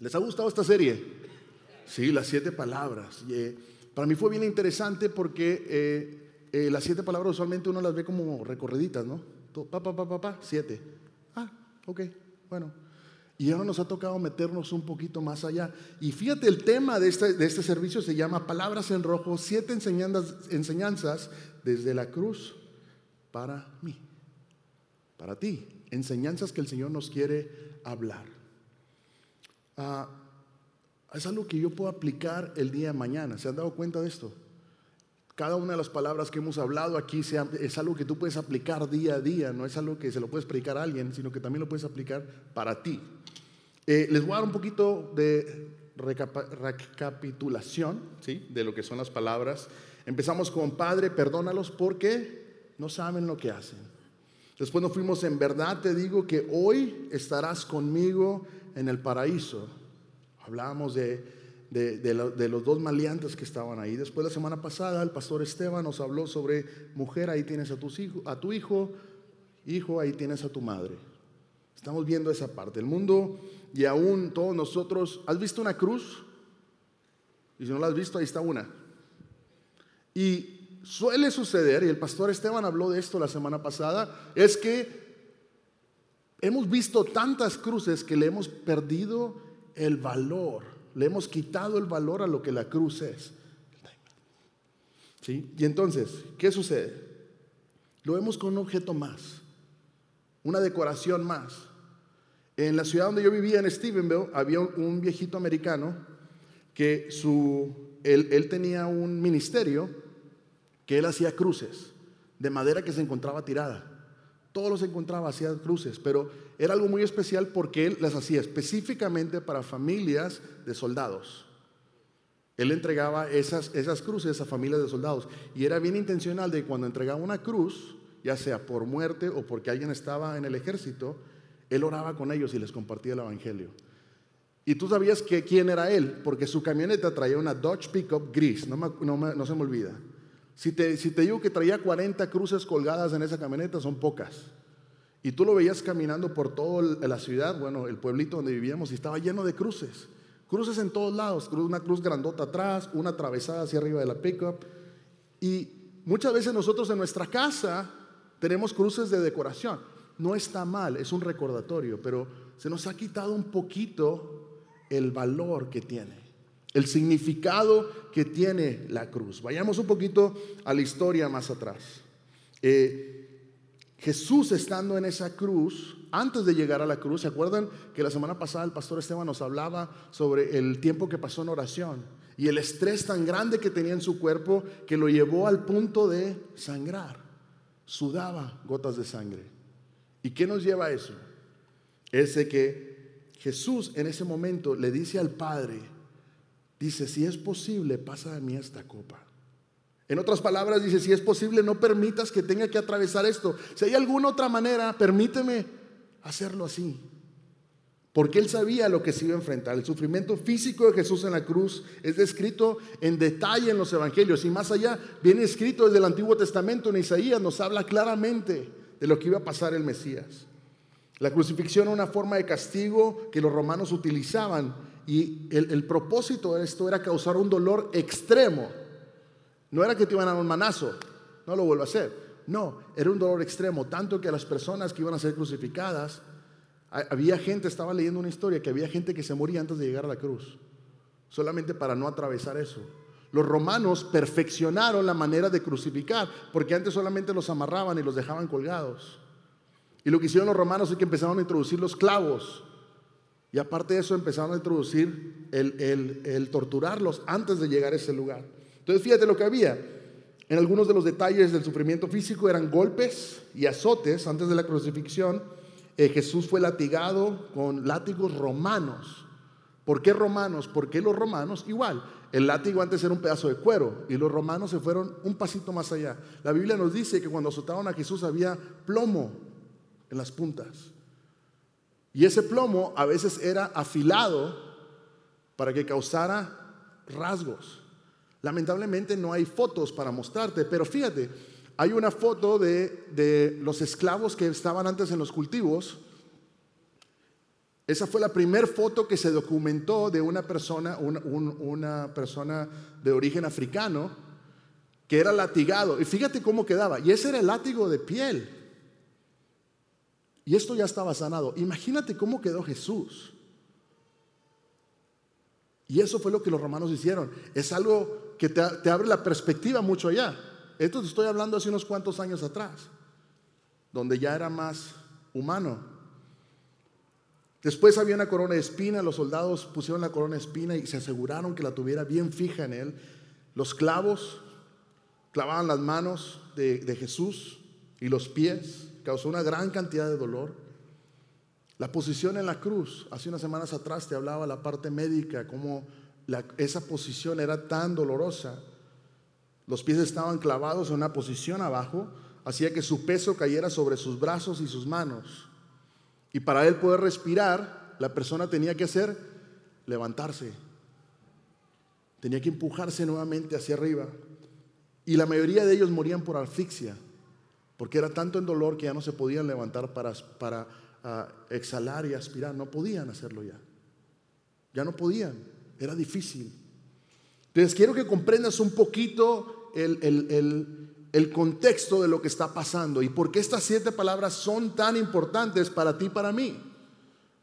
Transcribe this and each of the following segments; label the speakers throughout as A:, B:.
A: ¿Les ha gustado esta serie? Sí, las siete palabras. Eh, para mí fue bien interesante porque eh, eh, las siete palabras usualmente uno las ve como recorriditas, ¿no? Pa, pa, pa, pa, pa, siete. Ah, ok, bueno. Y ahora nos ha tocado meternos un poquito más allá. Y fíjate, el tema de este, de este servicio se llama Palabras en Rojo, siete enseñanzas, enseñanzas desde la cruz para mí, para ti. Enseñanzas que el Señor nos quiere hablar. Ah, es algo que yo puedo aplicar el día de mañana. ¿Se han dado cuenta de esto? Cada una de las palabras que hemos hablado aquí es algo que tú puedes aplicar día a día, no es algo que se lo puedes predicar a alguien, sino que también lo puedes aplicar para ti. Eh, les voy a dar un poquito de recapitulación ¿sí? de lo que son las palabras. Empezamos con Padre, perdónalos porque no saben lo que hacen. Después nos fuimos en verdad, te digo que hoy estarás conmigo en el paraíso. Hablábamos de, de, los dos maleantes que estaban ahí. Después la semana pasada el pastor Esteban nos habló sobre mujer, ahí tienes a, tus hijos, a tu hijo, hijo, ahí tienes a tu madre. Estamos viendo esa parte. El mundo y aún todos nosotros, ¿has visto una cruz? Y si no la has visto, ahí está una. Y suele suceder, y el pastor Esteban habló de esto la semana pasada, es que hemos visto tantas cruces que le hemos perdido el valor, le hemos quitado el valor a lo que la cruz es. ¿Sí? Y entonces, ¿qué sucede? Lo vemos con un objeto más, una decoración más. En la ciudad donde yo vivía, en Stephenville, había un viejito americano que su, él, él tenía un ministerio que él hacía cruces de madera que se encontraba tirada. Todos los encontraba, hacía cruces, pero era algo muy especial porque él las hacía específicamente para familias de soldados. Él entregaba esas, esas cruces a familias de soldados y era bien intencional de cuando entregaba una cruz, ya sea por muerte o porque alguien estaba en el ejército, él oraba con ellos y les compartía el evangelio. Y tú sabías que quién era él, porque su camioneta traía una Dodge Pickup gris, no, no se me olvida. Si te, digo que traía 40 cruces colgadas en esa camioneta, son pocas. Y tú lo veías caminando por toda la ciudad, bueno, el pueblito donde vivíamos, y estaba lleno de cruces. Cruces en todos lados, una cruz grandota atrás, una atravesada hacia arriba de la pickup. Y muchas veces nosotros en nuestra casa tenemos cruces de decoración. No está mal, es un recordatorio, pero se nos ha quitado un poquito el valor que tiene el significado que tiene la cruz. Vayamos un poquito a la historia más atrás. Eh, Jesús estando en esa cruz, antes de llegar a la cruz, ¿se acuerdan que la semana pasada el pastor Esteban nos hablaba sobre el tiempo que pasó en oración y el estrés tan grande que tenía en su cuerpo que lo llevó al punto de sangrar? Sudaba gotas de sangre. ¿Y qué nos lleva a eso? Ese que Jesús en ese momento le dice al Padre, Dice, si es posible, pasa de mí esta copa. En otras palabras, dice, si es posible, no permitas que tenga que atravesar esto. Si hay alguna otra manera, permíteme hacerlo así. Porque él sabía lo que se iba a enfrentar. El sufrimiento físico de Jesús en la cruz es descrito en detalle en los evangelios. Y más allá, viene escrito desde el Antiguo Testamento en Isaías, nos habla claramente de lo que iba a pasar el Mesías. La crucifixión era una forma de castigo que los romanos utilizaban y el, propósito de esto era causar un dolor extremo. No era que te iban a dar un manazo, no lo vuelvo a hacer. No, era un dolor extremo, tanto que las personas que iban a ser crucificadas, había gente, estaba leyendo una historia, que había gente que se moría antes de llegar a la cruz, solamente para no atravesar eso. Los romanos perfeccionaron la manera de crucificar, porque antes solamente los amarraban y los dejaban colgados. Y lo que hicieron los romanos es que empezaron a introducir los clavos y aparte de eso empezaron a introducir el, torturarlos antes de llegar a ese lugar. Entonces fíjate lo que había. En algunos de los detalles del sufrimiento físico eran golpes y azotes antes de la crucifixión. Eh, Jesús fue latigado con látigos romanos. ¿Por qué romanos? Porque los romanos, igual, el látigo antes era un pedazo de cuero y los romanos se fueron un pasito más allá. La Biblia nos dice que cuando azotaron a Jesús había plomo en las puntas. Y ese plomo a veces era afilado para que causara rasgos. Lamentablemente no hay fotos para mostrarte, pero fíjate, hay una foto de, los esclavos que estaban antes en los cultivos Esa fue la primera foto que se documentó de una persona, una persona de origen africano que era latigado. Y fíjate cómo quedaba. Y ese era el látigo de piel. Y esto ya estaba sanado. Imagínate cómo quedó Jesús. Y eso fue lo que los romanos hicieron. Es algo que te, abre la perspectiva mucho allá. Esto te estoy hablando hace unos cuantos años atrás, donde ya era más humano. Después había una corona de espina, los soldados pusieron la corona de espina y se aseguraron que la tuviera bien fija en él. Los clavos clavaban las manos de, Jesús y los pies, causó una gran cantidad de dolor. La posición en la cruz, hace unas semanas atrás te hablaba la parte médica, cómo esa posición era tan dolorosa. Los pies estaban clavados en una posición abajo, hacía que su peso cayera sobre sus brazos y sus manos. Y para él poder respirar, la persona tenía que hacer levantarse. Tenía que empujarse nuevamente hacia arriba. Y la mayoría de ellos morían por asfixia, porque era tanto el dolor que ya no se podían levantar para, para ah, exhalar y aspirar. No podían hacerlo ya. Ya no podían. Era difícil. Entonces quiero que comprendas un poquito el, el el contexto de lo que está pasando y por qué estas siete palabras son tan importantes para ti y para mí.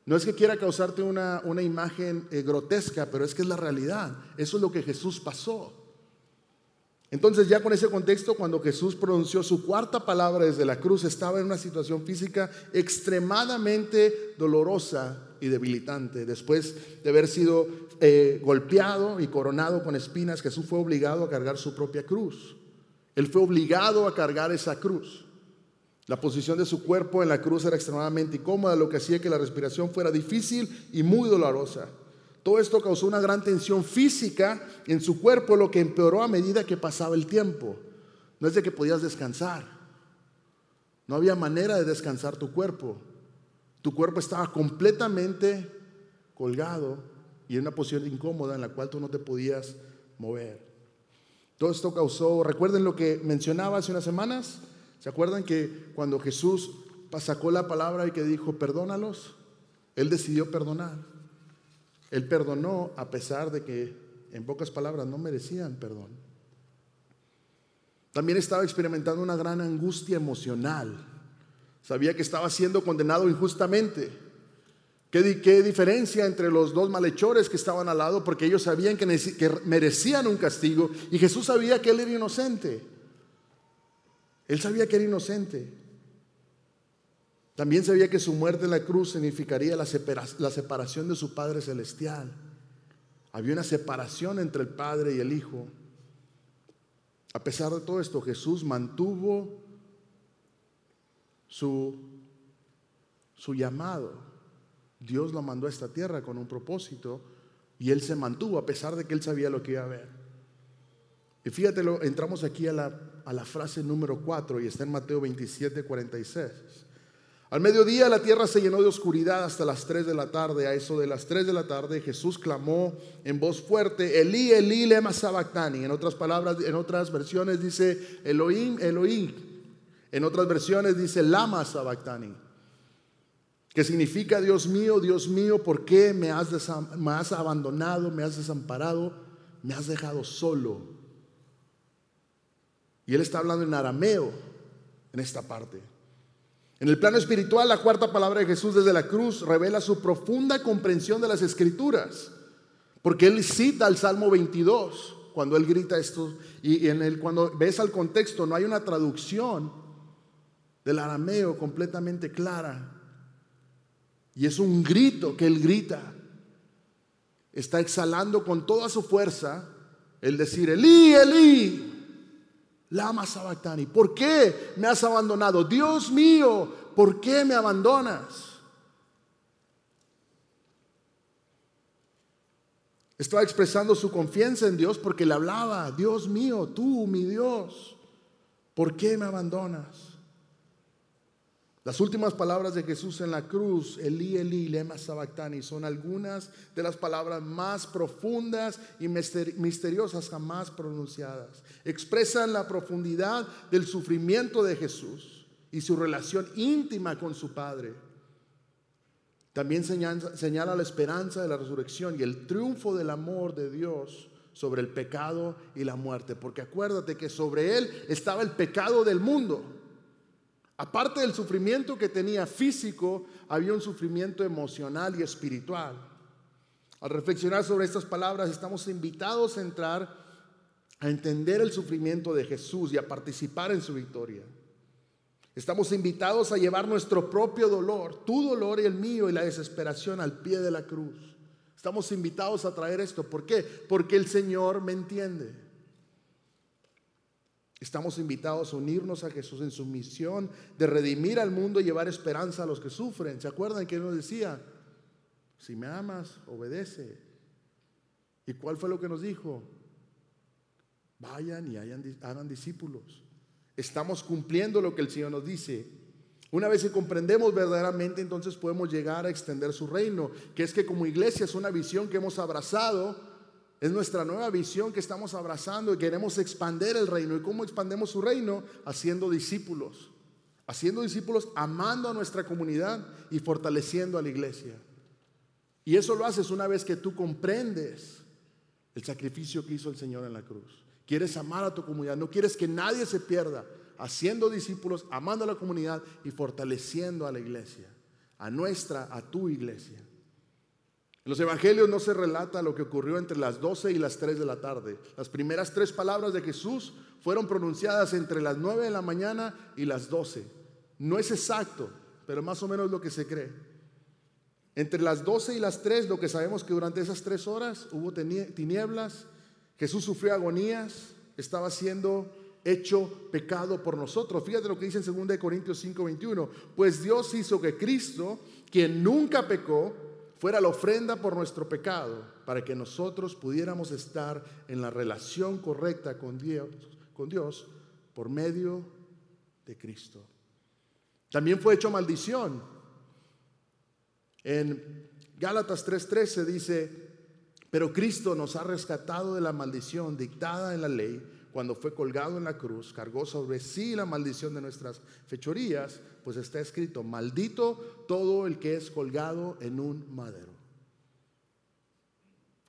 A: No es que quiera causarte una, una imagen eh, grotesca, pero es que es la realidad. Eso es lo que Jesús pasó. Entonces ya con ese contexto, cuando Jesús pronunció su cuarta palabra desde la cruz, estaba en una situación física extremadamente dolorosa y debilitante. Después de haber sido eh, golpeado y coronado con espinas, Jesús fue obligado a cargar su propia cruz. Él fue obligado a cargar esa cruz. La posición de su cuerpo en la cruz era extremadamente incómoda, lo que hacía que la respiración fuera difícil y muy dolorosa. Todo esto causó una gran tensión física en su cuerpo, lo que empeoró a medida que pasaba el tiempo. No es de que podías descansar. No había manera de descansar tu cuerpo. Tu cuerpo estaba completamente colgado y en una posición incómoda en la cual tú no te podías mover. Todo esto causó, recuerden lo que mencionaba hace unas semanas, ¿se acuerdan que cuando Jesús sacó la palabra y que dijo, perdónalos? Él decidió perdonar. Él perdonó a pesar de que, en pocas palabras, no merecían perdón. También estaba experimentando una gran angustia emocional. Sabía que estaba siendo condenado injustamente. ¿Qué, diferencia entre los dos malhechores que estaban al lado? Porque ellos sabían que, merecían un castigo y Jesús sabía que él era inocente. Él sabía que era inocente. También sabía que su muerte en la cruz significaría la, separación de su Padre Celestial. Había una separación entre el Padre y el Hijo. A pesar de todo esto, Jesús mantuvo su, su llamado Dios lo mandó a esta tierra con un propósito y él se mantuvo a pesar de que él sabía lo que iba a ver. Y fíjate, entramos aquí a la, a la frase número 4 y está en Mateo 27, 46. Al mediodía la tierra se llenó de oscuridad hasta las 3 de la tarde. A eso de las 3 de la tarde Jesús clamó en voz fuerte, Elí, Elí, lema sabactani. En otras palabras, en otras versiones dice Elohim, Elohim. En otras versiones dice lama sabactani que significa, Dios mío, Dios mío, ¿por qué me has, me has abandonado, me has desamparado, me has dejado solo? Y él está hablando en arameo en esta parte. En el plano espiritual, la cuarta palabra de Jesús desde la cruz revela su profunda comprensión de las escrituras, porque él cita el Salmo 22 cuando él grita esto y en cuando ves al contexto no hay una traducción del arameo completamente clara. Y es un grito que él grita. Está exhalando con toda su fuerza el decir, Elí, Elí, lama sabactani. ¿Por qué me has abandonado? Dios mío, ¿por qué me abandonas? Estaba expresando su confianza en Dios porque le hablaba, Dios mío, tú, mi Dios, ¿por qué me abandonas? Las últimas palabras de Jesús en la cruz, Elí, Elí, lema sabactani, son algunas de las palabras más profundas y misteriosas jamás pronunciadas. Expresan la profundidad del sufrimiento de Jesús y su relación íntima con su Padre. También señala la esperanza de la resurrección y el triunfo del amor de Dios sobre el pecado y la muerte. Porque acuérdate que sobre él estaba el pecado del mundo. Aparte del sufrimiento que tenía físico, había un sufrimiento emocional y espiritual. Al reflexionar sobre estas palabras, estamos invitados a entrar a entender el sufrimiento de Jesús y a participar en su victoria. Estamos invitados a llevar nuestro propio dolor, tu dolor y el mío y la desesperación al pie de la cruz. Estamos invitados a traer esto. ¿Por qué? Porque el Señor me entiende. Estamos invitados a unirnos a Jesús en su misión de redimir al mundo y llevar esperanza a los que sufren. ¿Se acuerdan que Él nos decía? Si me amas, obedece. ¿Y cuál fue lo que nos dijo? Vayan y hagan discípulos. Estamos cumpliendo lo que el Señor nos dice. Una vez que comprendemos verdaderamente, entonces podemos llegar a extender su reino, que es que como iglesia es una visión que hemos abrazado, es nuestra nueva visión que estamos abrazando y queremos expander el reino. ¿Y cómo expandemos su reino? Haciendo discípulos, haciendo discípulos, amando a nuestra comunidad y fortaleciendo a la iglesia. Y eso lo haces una vez que tú comprendes el sacrificio que hizo el Señor en la cruz. Quieres amar a tu comunidad, no quieres que nadie se pierda, haciendo discípulos, amando a la comunidad y fortaleciendo a la iglesia, a nuestra, a tu iglesia. En los evangelios no se relata lo que ocurrió entre las 12 y las 3 de la tarde. Las primeras tres palabras de Jesús fueron pronunciadas entre las 9 de la mañana y las 12. No es exacto, pero más o menos lo que se cree. Entre las 12 y las 3, lo que sabemos que durante esas tres horas hubo tinieblas, Jesús sufrió agonías, estaba siendo hecho pecado por nosotros. Fíjate lo que dice en 2 Corintios 5, 21. Pues Dios hizo que Cristo, quien nunca pecó, fuera la ofrenda por nuestro pecado, para que nosotros pudiéramos estar en la relación correcta con Dios, con Dios por medio de Cristo. También fue hecho maldición. En Gálatas 3:13 dice, pero Cristo nos ha rescatado de la maldición dictada en la ley cuando fue colgado en la cruz, cargó sobre sí la maldición de nuestras fechorías, pues está escrito, maldito todo el que es colgado en un madero.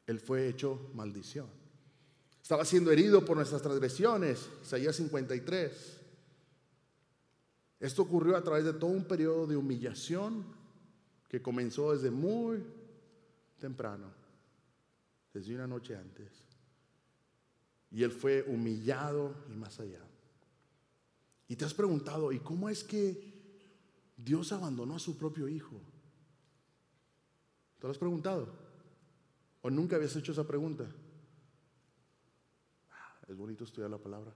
A: Él fue hecho maldición. Estaba siendo herido por nuestras transgresiones, Isaías 53. Esto ocurrió a través de todo un periodo de humillación que comenzó desde muy temprano desde una noche antes. Y él fue humillado y más allá. Y te has preguntado, ¿y cómo es que Dios abandonó a su propio hijo? ¿Te lo has preguntado? ¿O nunca habías hecho esa pregunta? Ah, es bonito estudiar la palabra.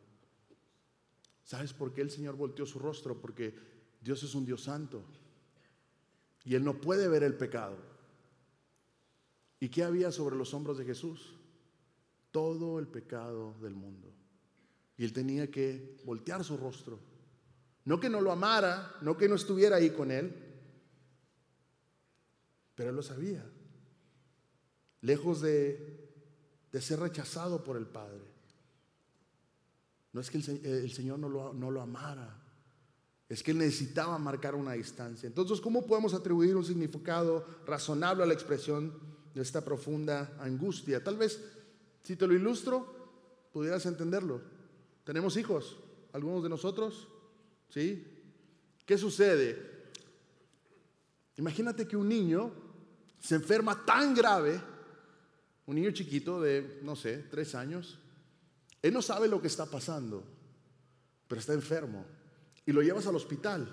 A: ¿Sabes por qué el Señor volteó su rostro? Porque Dios es un Dios santo. Y Él no puede ver el pecado. ¿Y qué había sobre los hombros de Jesús? Todo el pecado del mundo. Y él tenía que voltear su rostro. No que no lo amara, no que no estuviera ahí con él, pero él lo sabía. Lejos de, ser rechazado por el Padre. No es que el, Señor no lo, no lo amara, es que él necesitaba marcar una distancia. Entonces, ¿cómo podemos atribuir un significado razonable a la expresión de esta profunda angustia. Tal vez, si te lo ilustro, pudieras entenderlo. Tenemos hijos, algunos de nosotros, ¿sí? ¿Qué sucede? Imagínate que un niño se enferma tan grave, un niño chiquito de, no sé, tres años, él no sabe lo que está pasando, pero está enfermo, y lo llevas al hospital.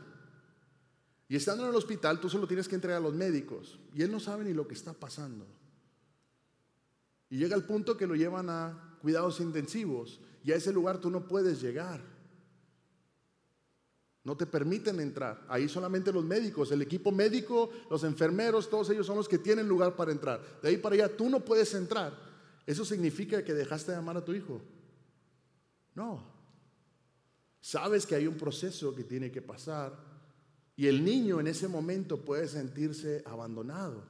A: Y estando en el hospital, tú solo tienes que entregar a los médicos. Y él no sabe ni lo que está pasando. Y llega al punto que lo llevan a cuidados intensivos. Y a ese lugar tú no puedes llegar. No te permiten entrar. Ahí solamente los médicos, el equipo médico, los enfermeros, todos ellos son los que tienen lugar para entrar. De ahí para allá tú no puedes entrar. ¿Eso significa que dejaste de amar a tu hijo? No. Sabes que hay un proceso que tiene que pasar y el niño en ese momento puede sentirse abandonado,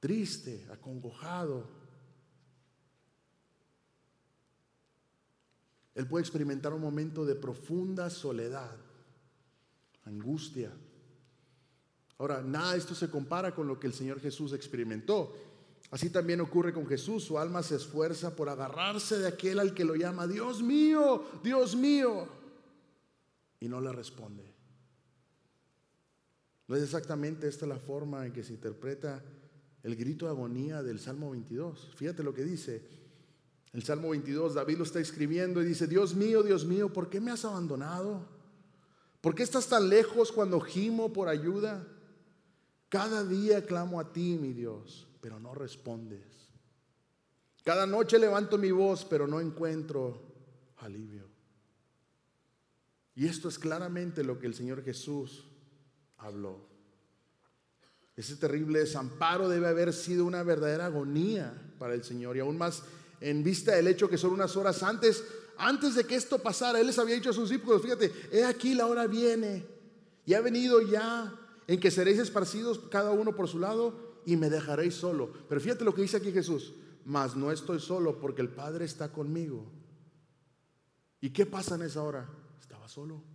A: triste, acongojado. Él puede experimentar un momento de profunda soledad, angustia. Ahora, nada de esto se compara con lo que el Señor Jesús experimentó. Así también ocurre con Jesús. Su alma se esfuerza por agarrarse de aquel al que lo llama, Dios mío, Dios mío. Y no le responde. No es exactamente esta la forma en que se interpreta el grito de agonía del Salmo 22. Fíjate lo que dice. El Salmo 22, David lo está escribiendo y dice, Dios mío, Dios mío, ¿por qué me has abandonado? ¿Por qué estás tan lejos cuando gimo por ayuda? Cada día clamo a ti, mi Dios, pero no respondes. Cada noche levanto mi voz, pero no encuentro alivio. Y esto es claramente lo que el Señor Jesús habló. Ese terrible desamparo debe haber sido una verdadera agonía para el Señor y aún más en vista del hecho que son unas horas antes, antes de que esto pasara, Él les había dicho a sus discípulos, fíjate, he aquí la hora viene y ha venido ya en que seréis esparcidos cada uno por su lado y me dejaréis solo. Pero fíjate lo que dice aquí Jesús, mas no estoy solo porque el Padre está conmigo. ¿Y qué pasa en esa hora? Estaba solo.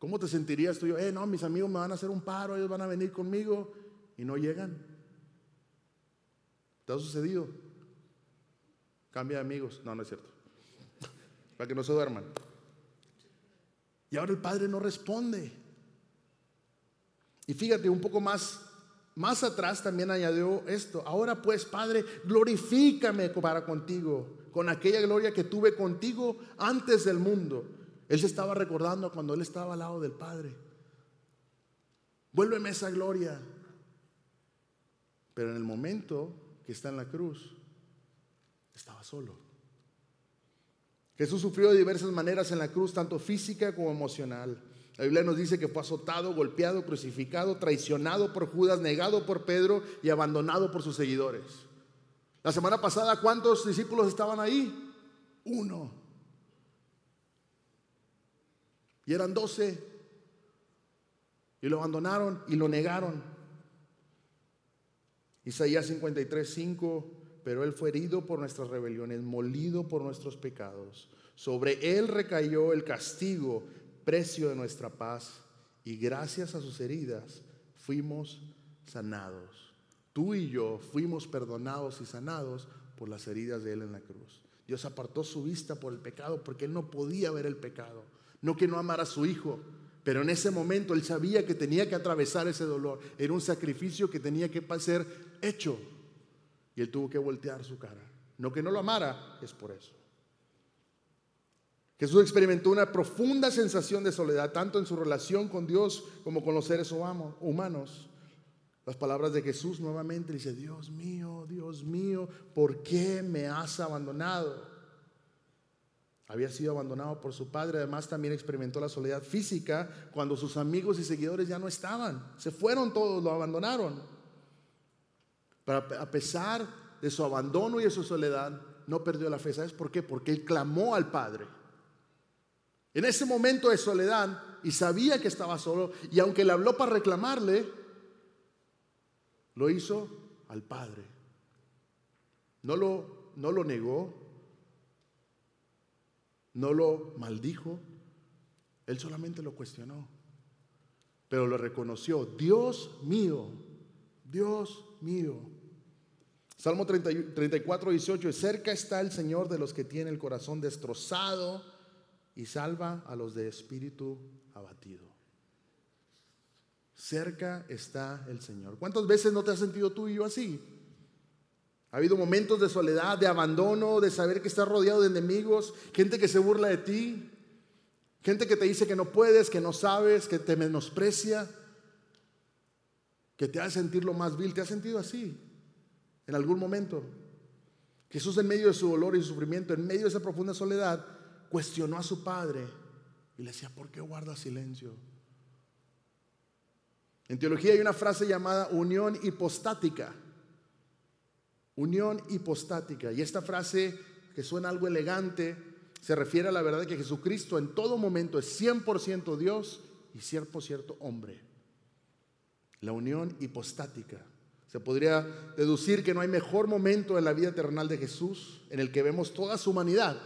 A: ¿Cómo te sentirías tú? Eh, no, mis amigos me van a hacer un paro, ellos van a venir conmigo y no llegan. ¿Te ha sucedido? Cambia de amigos. No, no es cierto. Para que no se duerman. Y ahora el Padre no responde. Y fíjate, un poco más, más atrás también añadió esto. Ahora pues, Padre, glorifícame para contigo, con aquella gloria que tuve contigo antes del mundo. Él se estaba recordando cuando él estaba al lado del Padre. Vuélveme esa gloria. Pero en el momento que está en la cruz, estaba solo. Jesús sufrió de diversas maneras en la cruz, tanto física como emocional. La Biblia nos dice que fue azotado, golpeado, crucificado, traicionado por Judas, negado por Pedro y abandonado por sus seguidores. La semana pasada, ¿cuántos discípulos estaban ahí? Uno. Y eran doce. Y lo abandonaron y lo negaron. Isaías 53, 5. Pero él fue herido por nuestras rebeliones, molido por nuestros pecados. Sobre él recayó el castigo precio de nuestra paz y gracias a sus heridas fuimos sanados. Tú y yo fuimos perdonados y sanados por las heridas de Él en la cruz. Dios apartó su vista por el pecado porque Él no podía ver el pecado. No que no amara a su Hijo, pero en ese momento Él sabía que tenía que atravesar ese dolor. Era un sacrificio que tenía que ser hecho. Y Él tuvo que voltear su cara. No que no lo amara, es por eso. Jesús experimentó una profunda sensación de soledad, tanto en su relación con Dios como con los seres humanos. Las palabras de Jesús nuevamente dice, Dios mío, Dios mío, ¿por qué me has abandonado? Había sido abandonado por su padre, además también experimentó la soledad física cuando sus amigos y seguidores ya no estaban, se fueron todos, lo abandonaron. Pero a pesar de su abandono y de su soledad, no perdió la fe. ¿Sabes por qué? Porque él clamó al Padre. En ese momento de soledad, y sabía que estaba solo, y aunque le habló para reclamarle, lo hizo al Padre. No lo, no lo negó, no lo maldijo, él solamente lo cuestionó, pero lo reconoció. Dios mío, Dios mío. Salmo 34, 18, cerca está el Señor de los que tiene el corazón destrozado y salva a los de espíritu abatido. Cerca está el Señor. ¿Cuántas veces no te has sentido tú y yo así? Ha habido momentos de soledad, de abandono, de saber que estás rodeado de enemigos, gente que se burla de ti, gente que te dice que no puedes, que no sabes, que te menosprecia, que te hace sentir lo más vil. ¿Te has sentido así en algún momento? Jesús en medio de su dolor y su sufrimiento, en medio de esa profunda soledad, cuestionó a su padre y le decía, ¿por qué guarda silencio? En teología hay una frase llamada unión hipostática. Unión hipostática. Y esta frase, que suena algo elegante, se refiere a la verdad de que Jesucristo en todo momento es 100% Dios y 100% hombre. La unión hipostática. Se podría deducir que no hay mejor momento en la vida terrenal de Jesús en el que vemos toda su humanidad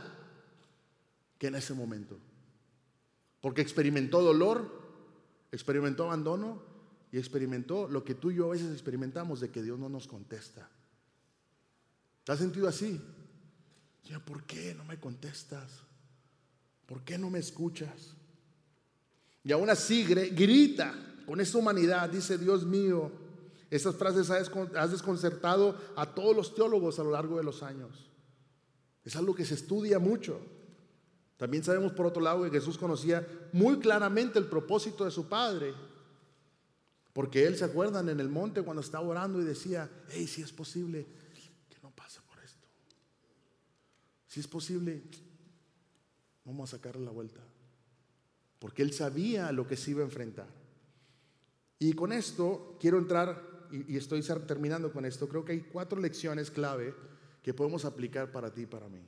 A: que en ese momento. Porque experimentó dolor, experimentó abandono y experimentó lo que tú y yo a veces experimentamos de que Dios no nos contesta. ¿Te has sentido así? Señor, ¿por qué no me contestas? ¿Por qué no me escuchas? Y aún así grita con esa humanidad, dice Dios mío. Esas frases has desconcertado a todos los teólogos a lo largo de los años. Es algo que se estudia mucho. También sabemos por otro lado que Jesús conocía muy claramente el propósito de su Padre. Porque él se acuerdan en el monte cuando estaba orando y decía, hey, si es posible, que no pase por esto. Si es posible, vamos a sacarle la vuelta. Porque él sabía lo que se iba a enfrentar. Y con esto quiero entrar, y, estoy terminando con esto, creo que hay cuatro lecciones clave que podemos aplicar para ti y para mí.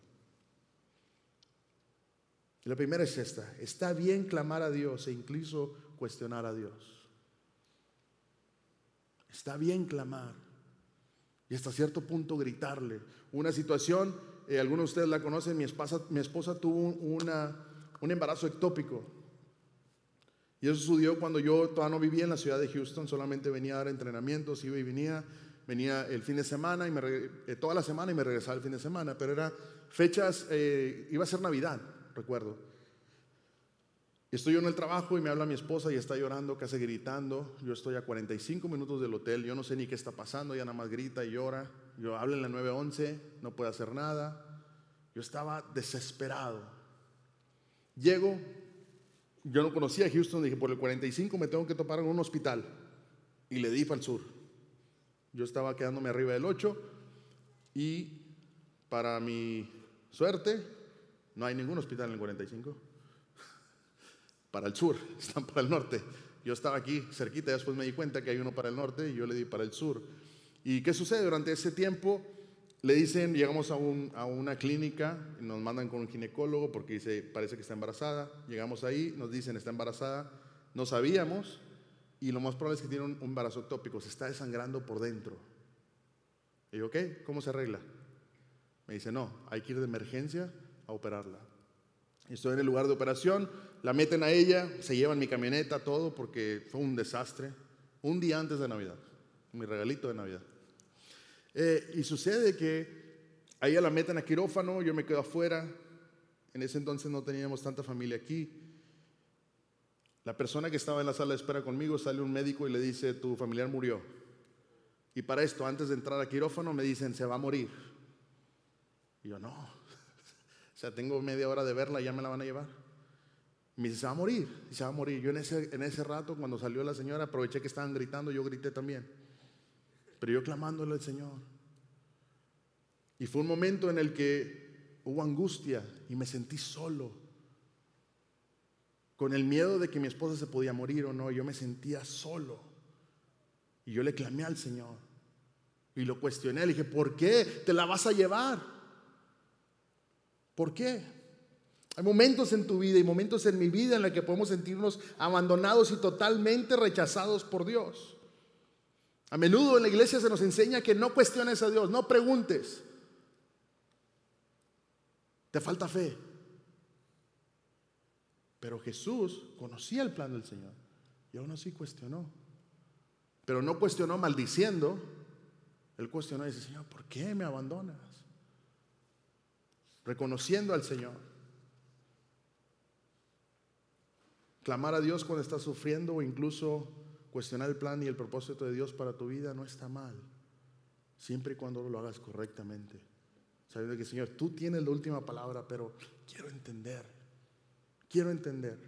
A: Y la primera es esta, está bien clamar a Dios e incluso cuestionar a Dios. Está bien clamar y hasta cierto punto gritarle. Una situación, eh, algunos de ustedes la conocen, mi esposa, mi esposa tuvo una, un embarazo ectópico. Y eso sucedió cuando yo todavía no vivía en la ciudad de Houston, solamente venía a dar entrenamientos, iba y venía, venía el fin de semana y me eh, toda la semana y me regresaba el fin de semana, pero era fechas, eh, iba a ser Navidad, recuerdo. Estoy yo en el trabajo y me habla mi esposa y está llorando, casi gritando. Yo estoy a 45 minutos del hotel, yo no sé ni qué está pasando, ella nada más grita y llora. Yo hablo en la 911, no puede hacer nada. Yo estaba desesperado. Llego, yo no conocía Houston, dije, por el 45 me tengo que topar en un hospital. Y le di para el sur. Yo estaba quedándome arriba del 8 y para mi suerte no hay ningún hospital en el 45. Para el sur, están para el norte. Yo estaba aquí cerquita, y después me di cuenta que hay uno para el norte y yo le di para el sur. ¿Y qué sucede? Durante ese tiempo le dicen, llegamos a, una clínica, nos mandan con un ginecólogo porque dice, parece que está embarazada. Llegamos ahí, nos dicen, está embarazada. No sabíamos y lo más probable es que tiene un, embarazo ectópico, se está desangrando por dentro. Y yo, ¿qué? ¿Cómo se arregla? Me dice, no, hay que ir de emergencia a operarla. Estoy en el lugar de operación, la meten a ella, se llevan mi camioneta, todo, porque fue un desastre. Un día antes de Navidad, mi regalito de Navidad. Eh, y sucede que a la meten a quirófano, yo me quedo afuera. En ese entonces no teníamos tanta familia aquí. La persona que estaba en la sala de espera conmigo sale un médico y le dice, tu familiar murió. Y para esto, antes de entrar a quirófano, me dicen, se va a morir. Y yo, no. O sea, tengo media hora de verla y ya me la van a llevar. Me dice, se va a morir. Y se va a morir. Yo en ese, en ese rato, cuando salió la señora, aproveché que estaban gritando, yo grité también. Pero yo clamándole al Señor. Y fue un momento en el que hubo angustia y me sentí solo. Con el miedo de que mi esposa se podía morir o no, yo me sentía solo. Y yo le clamé al Señor. Y lo cuestioné, le dije, ¿por qué te la vas a llevar? ¿Por qué? Hay momentos en tu vida y momentos en mi vida en los que podemos sentirnos abandonados y totalmente rechazados por Dios. A menudo en la iglesia se nos enseña que no cuestiones a Dios, no preguntes. Te falta fe. Pero Jesús conocía el plan del Señor y aún así cuestionó. Pero no cuestionó maldiciendo, él cuestionó y dice, Señor, ¿por qué me abandonas? Reconociendo al Señor. Clamar a Dios cuando estás sufriendo o incluso Cuestionar el plan y el propósito de Dios para tu vida no está mal, siempre y cuando lo hagas correctamente. Sabiendo que, Señor, tú tienes la última palabra, pero quiero entender, quiero entender.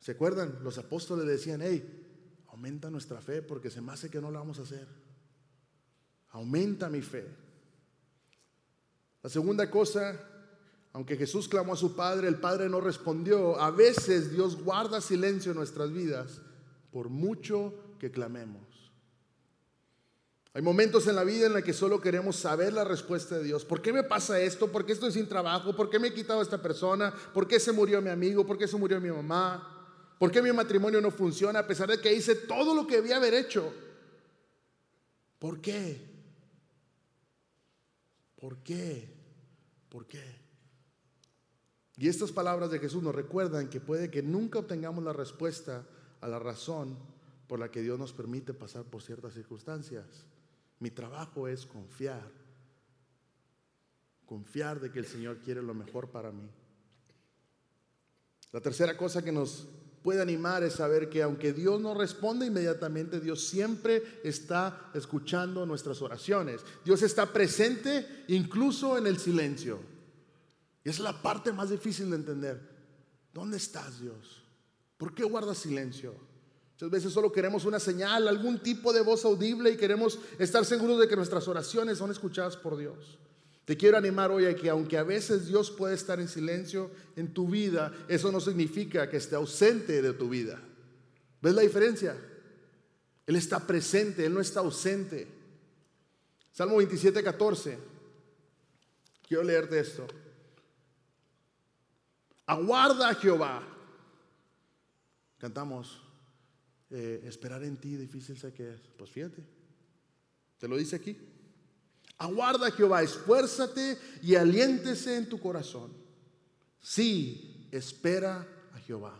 A: ¿Se acuerdan? Los apóstoles decían, hey, aumenta nuestra fe porque se me hace que no lo vamos a hacer. Aumenta mi fe. La segunda cosa, aunque Jesús clamó a su Padre, el Padre no respondió. A veces Dios guarda silencio en nuestras vidas por mucho que clamemos. Hay momentos en la vida en los que solo queremos saber la respuesta de Dios. ¿Por qué me pasa esto? ¿Por qué estoy sin trabajo? ¿Por qué me he quitado a esta persona? ¿Por qué se murió mi amigo? ¿Por qué se murió mi mamá? ¿Por qué mi matrimonio no funciona a pesar de que hice todo lo que debía haber hecho? ¿Por qué? ¿Por qué? ¿Por qué? Y estas palabras de Jesús nos recuerdan que puede que nunca obtengamos la respuesta a la razón por la que Dios nos permite pasar por ciertas circunstancias. Mi trabajo es confiar. Confiar de que el Señor quiere lo mejor para mí. La tercera cosa que nos puede animar es saber que aunque Dios no responde inmediatamente, Dios siempre está escuchando nuestras oraciones. Dios está presente incluso en el silencio. Y es la parte más difícil de entender. ¿Dónde estás, Dios? ¿Por qué guardas silencio? Muchas veces solo queremos una señal, algún tipo de voz audible y queremos estar seguros de que nuestras oraciones son escuchadas por Dios. Te quiero animar hoy a que aunque a veces Dios puede estar en silencio en tu vida, eso no significa que esté ausente de tu vida. ¿Ves la diferencia? Él está presente, Él no está ausente. Salmo 27, 14. Quiero leerte esto. Aguarda a Jehová. Cantamos, eh, esperar en ti difícil sé que es. Pues fíjate, te lo dice aquí. Aguarda Jehová, esfuérzate y aliéntese en tu corazón. Sí, espera a Jehová.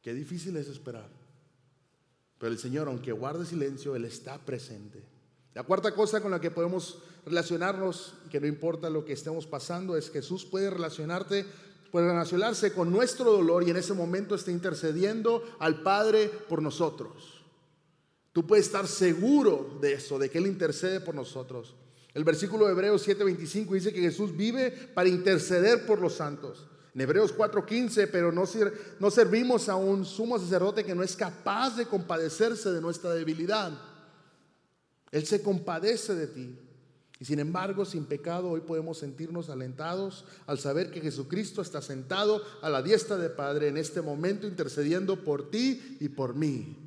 A: Qué difícil es esperar. Pero el Señor, aunque guarde silencio, Él está presente. La cuarta cosa con la que podemos relacionarnos, que no importa lo que estemos pasando, es que Jesús puede relacionarte, puede relacionarse con nuestro dolor y en ese momento está intercediendo al Padre por nosotros. Tú puedes estar seguro de eso, de que Él intercede por nosotros. El versículo de Hebreos 7:25 dice que Jesús vive para interceder por los santos. En Hebreos 4:15, pero no, no servimos a un sumo sacerdote que no es capaz de compadecerse de nuestra debilidad. Él se compadece de ti. Y sin embargo, sin pecado, hoy podemos sentirnos alentados al saber que Jesucristo está sentado a la diestra de Padre en este momento intercediendo por ti y por mí.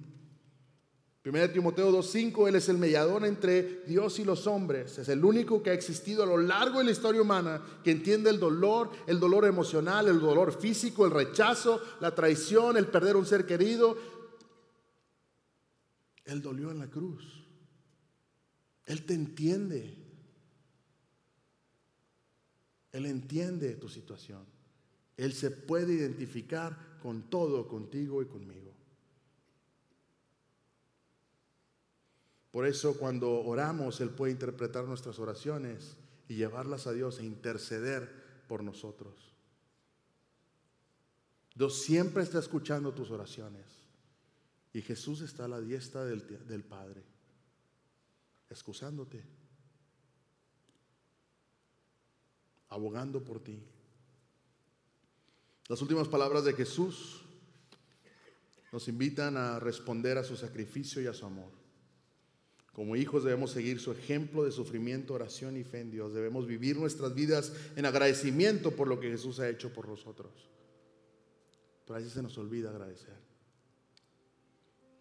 A: 1 Timoteo 2.5, Él es el mediador entre Dios y los hombres. Es el único que ha existido a lo largo de la historia humana que entiende el dolor, el dolor emocional, el dolor físico, el rechazo, la traición, el perder un ser querido. Él dolió en la cruz. Él te entiende. Él entiende tu situación. Él se puede identificar con todo, contigo y conmigo. Por eso cuando oramos, Él puede interpretar nuestras oraciones y llevarlas a Dios e interceder por nosotros. Dios siempre está escuchando tus oraciones. Y Jesús está a la diestra del, del Padre, excusándote, abogando por ti. Las últimas palabras de Jesús nos invitan a responder a su sacrificio y a su amor. Como hijos debemos seguir su ejemplo de sufrimiento, oración y fe en Dios. Debemos vivir nuestras vidas en agradecimiento por lo que Jesús ha hecho por nosotros. Pero a veces se nos olvida agradecer.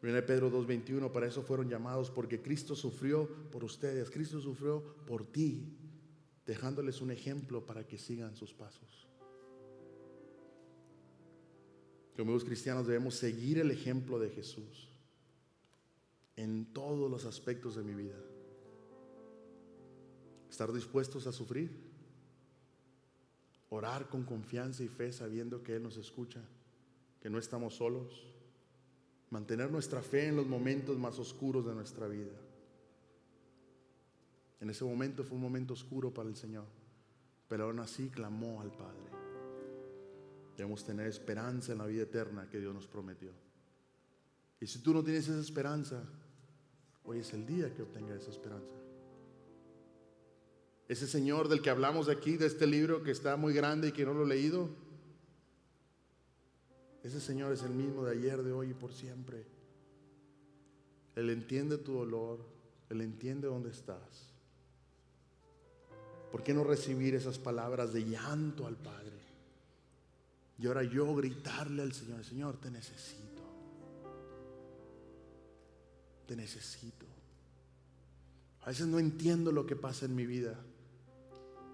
A: 1 Pedro 2.21, para eso fueron llamados, porque Cristo sufrió por ustedes, Cristo sufrió por ti, dejándoles un ejemplo para que sigan sus pasos. Como los cristianos debemos seguir el ejemplo de Jesús en todos los aspectos de mi vida. Estar dispuestos a sufrir. Orar con confianza y fe sabiendo que Él nos escucha, que no estamos solos. Mantener nuestra fe en los momentos más oscuros de nuestra vida. En ese momento fue un momento oscuro para el Señor, pero aún así clamó al Padre. Debemos tener esperanza en la vida eterna que Dios nos prometió. Y si tú no tienes esa esperanza, Hoy es el día que obtenga esa esperanza. Ese Señor del que hablamos aquí, de este libro que está muy grande y que no lo he leído, ese Señor es el mismo de ayer, de hoy y por siempre. Él entiende tu dolor, Él entiende dónde estás. ¿Por qué no recibir esas palabras de llanto al Padre? Y ahora yo gritarle al Señor, Señor, te necesito te necesito. A veces no entiendo lo que pasa en mi vida,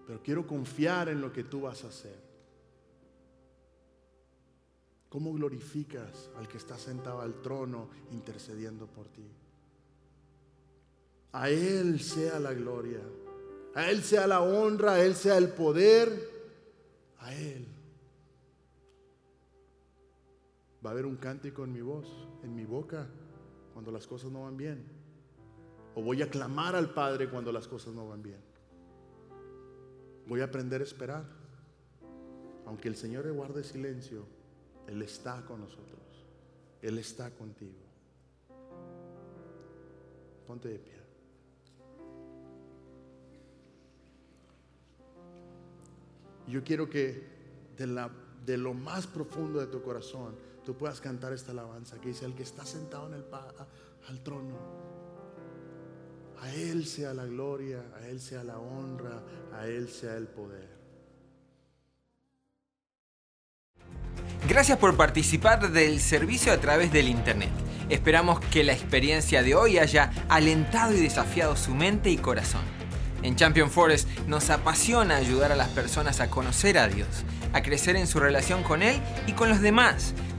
A: pero quiero confiar en lo que tú vas a hacer. ¿Cómo glorificas al que está sentado al trono intercediendo por ti? A Él sea la gloria, a Él sea la honra, a Él sea el poder, a Él. Va a haber un cántico en mi voz, en mi boca, cuando las cosas no van bien. O voy a clamar al Padre cuando las cosas no van bien. Voy a aprender a esperar. Aunque el Señor guarde silencio, Él está con nosotros. Él está contigo. Ponte de pie. Yo quiero que de, la, de lo más profundo de tu corazón tú puedas cantar esta alabanza que dice, el que está sentado en el al trono, a Él sea la gloria, a Él sea la honra, a Él sea el poder.
B: Gracias por participar del servicio a través del Internet. Esperamos que la experiencia de hoy haya alentado y desafiado su mente y corazón. En Champion Forest nos apasiona ayudar a las personas a conocer a Dios, a crecer en su relación con Él y con los demás,